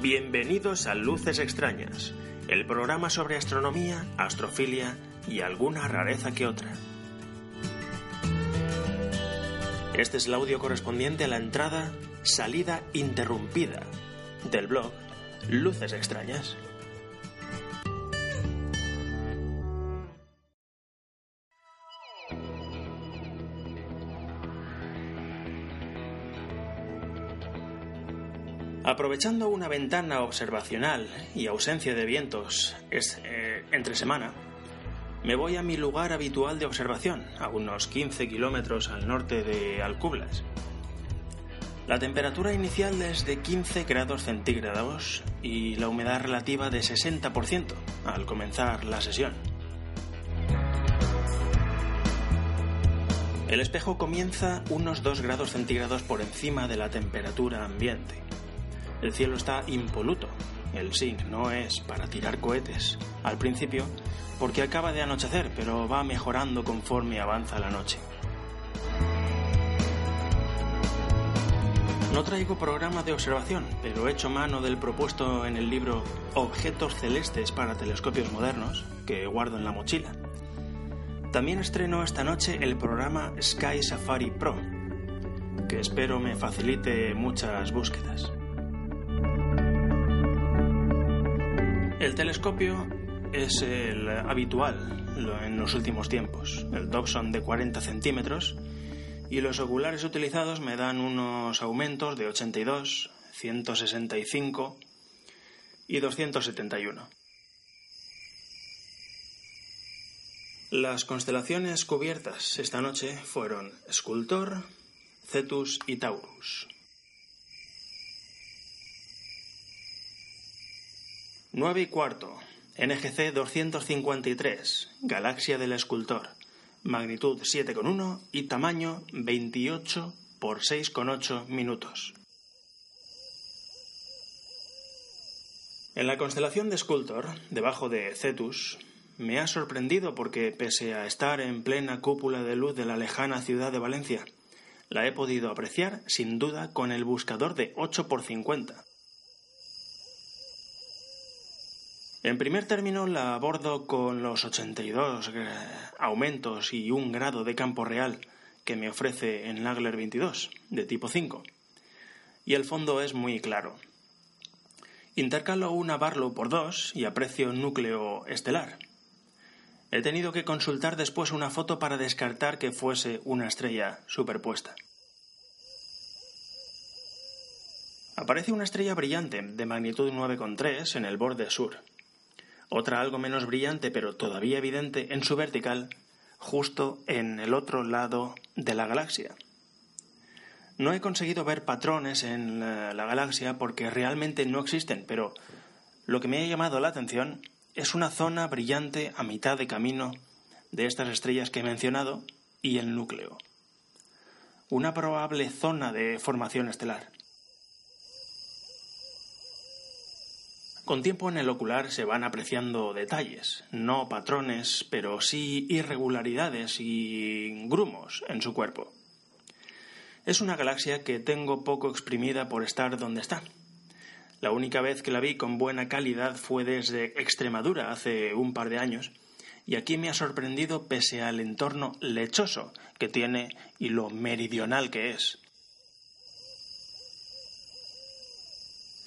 Bienvenidos a Luces Extrañas, el programa sobre astronomía, astrofilia y alguna rareza que otra. Este es el audio correspondiente a la entrada Salida Interrumpida del blog Luces Extrañas. Aprovechando una ventana observacional y ausencia de vientos es, eh, entre semana, me voy a mi lugar habitual de observación, a unos 15 kilómetros al norte de Alcublas. La temperatura inicial es de 15 grados centígrados y la humedad relativa de 60% al comenzar la sesión. El espejo comienza unos 2 grados centígrados por encima de la temperatura ambiente. El cielo está impoluto. El zinc no es para tirar cohetes al principio porque acaba de anochecer, pero va mejorando conforme avanza la noche. No traigo programa de observación, pero he hecho mano del propuesto en el libro Objetos celestes para telescopios modernos, que guardo en la mochila. También estreno esta noche el programa Sky Safari Pro, que espero me facilite muchas búsquedas. El telescopio es el habitual en los últimos tiempos, el Dobson de 40 centímetros, y los oculares utilizados me dan unos aumentos de 82, 165 y 271. Las constelaciones cubiertas esta noche fueron Sculptor, Cetus y Taurus. 9 y cuarto, NGC 253, Galaxia del Escultor magnitud 7,1 y tamaño 28 por 6,8 minutos. En la constelación de Sculptor, debajo de Cetus, me ha sorprendido porque, pese a estar en plena cúpula de luz de la lejana ciudad de Valencia, la he podido apreciar sin duda con el buscador de 8 por 50 En primer término la abordo con los 82 eh, aumentos y un grado de campo real que me ofrece en Nagler 22 de tipo 5. Y el fondo es muy claro. Intercalo una Barlow por 2 y aprecio núcleo estelar. He tenido que consultar después una foto para descartar que fuese una estrella superpuesta. Aparece una estrella brillante de magnitud 9,3 en el borde sur otra algo menos brillante pero todavía evidente en su vertical, justo en el otro lado de la galaxia. No he conseguido ver patrones en la, galaxia porque realmente no existen, pero lo que me ha llamado la atención es una zona brillante a mitad de camino de estas estrellas que he mencionado y el núcleo. Una probable zona de formación estelar. Con tiempo en el ocular se van apreciando detalles, no patrones, pero sí irregularidades y grumos en su cuerpo. Es una galaxia que tengo poco exprimida por estar donde está. La única vez que la vi con buena calidad fue desde Extremadura hace un par de años, y aquí me ha sorprendido pese al entorno lechoso que tiene y lo meridional que es.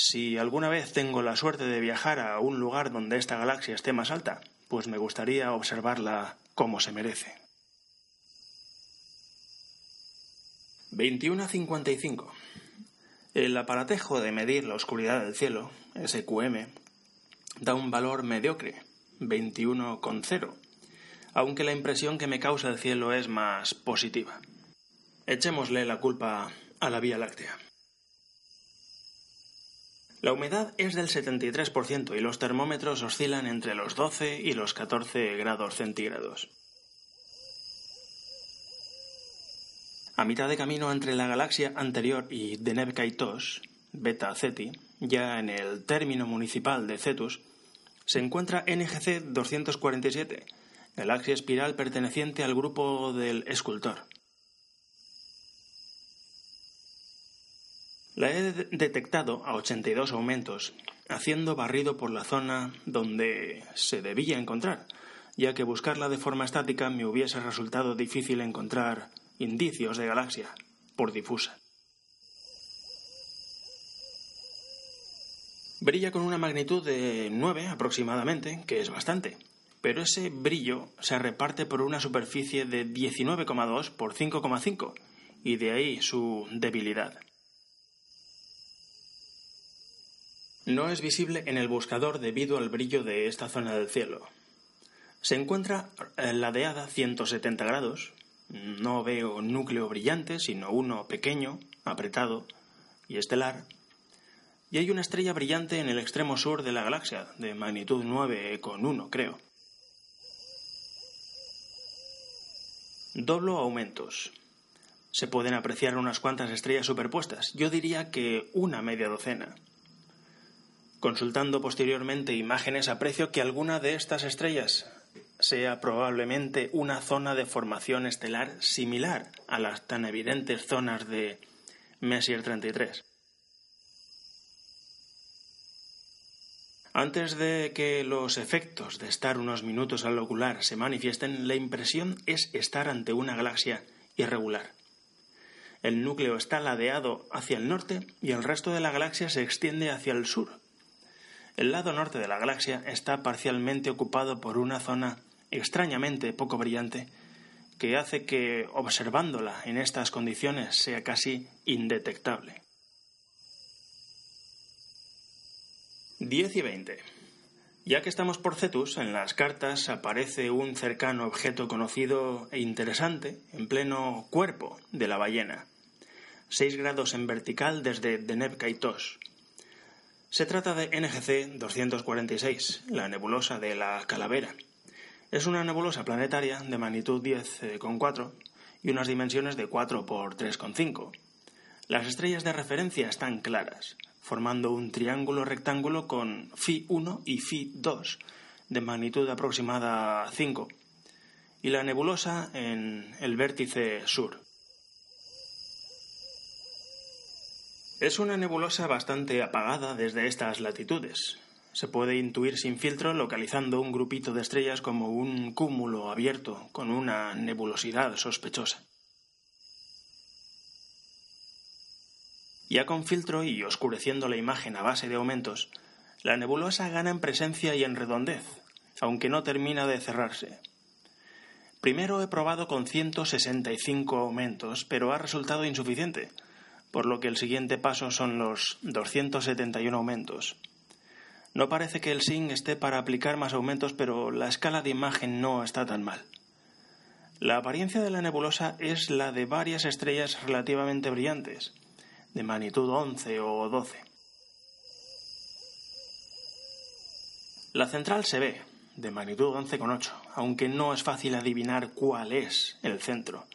Si alguna vez tengo la suerte de viajar a un lugar donde esta galaxia esté más alta, pues me gustaría observarla como se merece. 21 a 55. El aparatejo de medir la oscuridad del cielo, SQM, da un valor mediocre, 21,0, aunque la impresión que me causa el cielo es más positiva. Echémosle la culpa a la Vía Láctea. La humedad es del 73% y los termómetros oscilan entre los 12 y los 14 grados centígrados. A mitad de camino entre la galaxia anterior y Deneb Kaitos, Beta Ceti, ya en el término municipal de Cetus, se encuentra NGC 247, galaxia espiral perteneciente al grupo del escultor. La he detectado a 82 aumentos, haciendo barrido por la zona donde se debía encontrar, ya que buscarla de forma estática me hubiese resultado difícil encontrar indicios de galaxia, por difusa. Brilla con una magnitud de 9 aproximadamente, que es bastante, pero ese brillo se reparte por una superficie de 19,2 por 5,5, y de ahí su debilidad. No es visible en el buscador debido al brillo de esta zona del cielo. Se encuentra ladeada 170 grados. No veo núcleo brillante, sino uno pequeño, apretado y estelar. Y hay una estrella brillante en el extremo sur de la galaxia, de magnitud 9,1 creo. Doblo aumentos. Se pueden apreciar unas cuantas estrellas superpuestas. Yo diría que una media docena. Consultando posteriormente imágenes aprecio que alguna de estas estrellas sea probablemente una zona de formación estelar similar a las tan evidentes zonas de Messier 33. Antes de que los efectos de estar unos minutos al ocular se manifiesten, la impresión es estar ante una galaxia irregular. El núcleo está ladeado hacia el norte y el resto de la galaxia se extiende hacia el sur, el lado norte de la galaxia está parcialmente ocupado por una zona extrañamente poco brillante que hace que observándola en estas condiciones sea casi indetectable. 10 y 20. Ya que estamos por Cetus, en las cartas aparece un cercano objeto conocido e interesante en pleno cuerpo de la ballena, 6 grados en vertical desde Deneb Kaitos, se trata de NGC 246, la nebulosa de la Calavera. Es una nebulosa planetaria de magnitud 10,4 y unas dimensiones de 4 por 3,5. Las estrellas de referencia están claras, formando un triángulo rectángulo con Φ 1 y Φ 2 de magnitud aproximada 5 y la nebulosa en el vértice sur. Es una nebulosa bastante apagada desde estas latitudes. Se puede intuir sin filtro localizando un grupito de estrellas como un cúmulo abierto con una nebulosidad sospechosa. Ya con filtro y oscureciendo la imagen a base de aumentos, la nebulosa gana en presencia y en redondez, aunque no termina de cerrarse. Primero he probado con 165 aumentos, pero ha resultado insuficiente por lo que el siguiente paso son los 271 aumentos. No parece que el SIN esté para aplicar más aumentos, pero la escala de imagen no está tan mal. La apariencia de la nebulosa es la de varias estrellas relativamente brillantes, de magnitud 11 o 12. La central se ve, de magnitud 11,8, aunque no es fácil adivinar cuál es el centro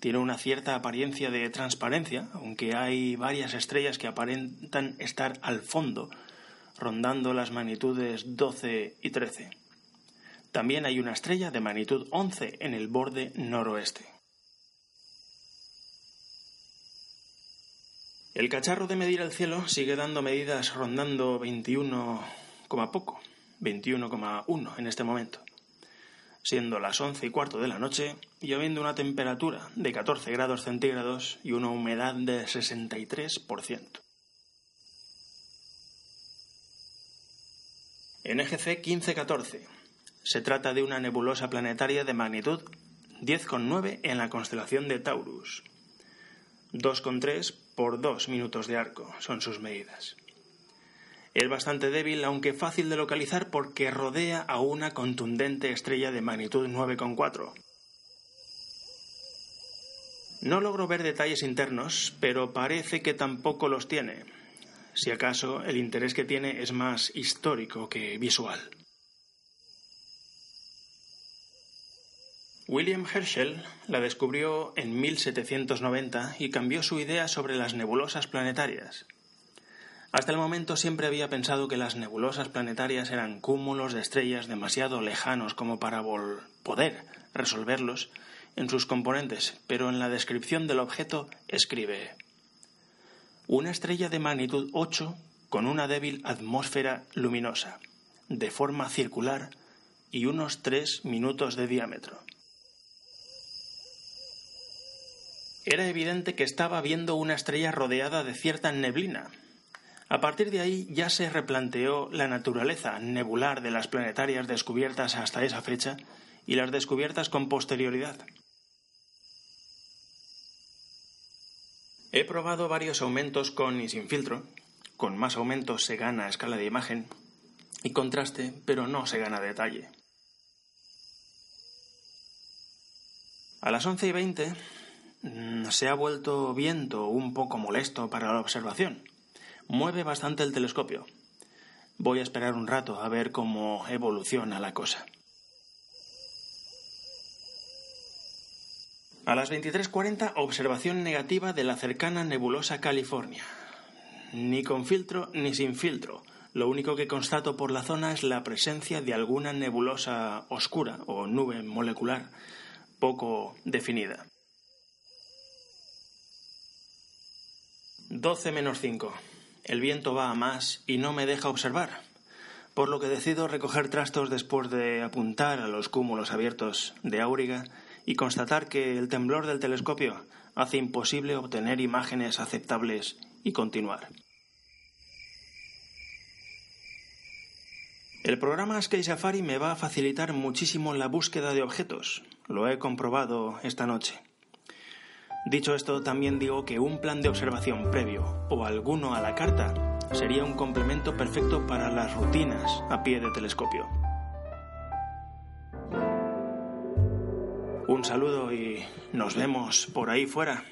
tiene una cierta apariencia de transparencia, aunque hay varias estrellas que aparentan estar al fondo, rondando las magnitudes 12 y 13. También hay una estrella de magnitud 11 en el borde noroeste. El cacharro de medir el cielo sigue dando medidas rondando 21, poco, 21,1 en este momento siendo las once y cuarto de la noche y habiendo una temperatura de 14 grados centígrados y una humedad de 63%. NGC 1514. Se trata de una nebulosa planetaria de magnitud 10,9 en la constelación de Taurus, 2,3 por 2 minutos de arco son sus medidas. Es bastante débil, aunque fácil de localizar porque rodea a una contundente estrella de magnitud 9,4. No logro ver detalles internos, pero parece que tampoco los tiene. Si acaso, el interés que tiene es más histórico que visual. William Herschel la descubrió en 1790 y cambió su idea sobre las nebulosas planetarias. Hasta el momento siempre había pensado que las nebulosas planetarias eran cúmulos de estrellas demasiado lejanos como para poder resolverlos en sus componentes, pero en la descripción del objeto escribe una estrella de magnitud 8 con una débil atmósfera luminosa, de forma circular y unos 3 minutos de diámetro. Era evidente que estaba viendo una estrella rodeada de cierta neblina. A partir de ahí ya se replanteó la naturaleza nebular de las planetarias descubiertas hasta esa fecha y las descubiertas con posterioridad. He probado varios aumentos con y sin filtro. Con más aumentos se gana escala de imagen y contraste, pero no se gana detalle. A las 11 y 20 Mm, se ha vuelto viento un poco molesto para la observación. Mueve bastante el telescopio. Voy a esperar un rato a ver cómo evoluciona la cosa. A las 23.40, observación negativa de la cercana nebulosa California. Ni con filtro ni sin filtro. Lo único que constato por la zona es la presencia de alguna nebulosa oscura o nube molecular poco definida. 12 menos 5. El viento va a más y no me deja observar, por lo que decido recoger trastos después de apuntar a los cúmulos abiertos de Auriga y constatar que el temblor del telescopio hace imposible obtener imágenes aceptables y continuar. El programa Sky Safari me va a facilitar muchísimo la búsqueda de objetos. Lo he comprobado esta noche. Dicho esto, también digo que un plan de observación previo o alguno a la carta sería un complemento perfecto para las rutinas a pie de telescopio. Un saludo y nos vemos por ahí fuera.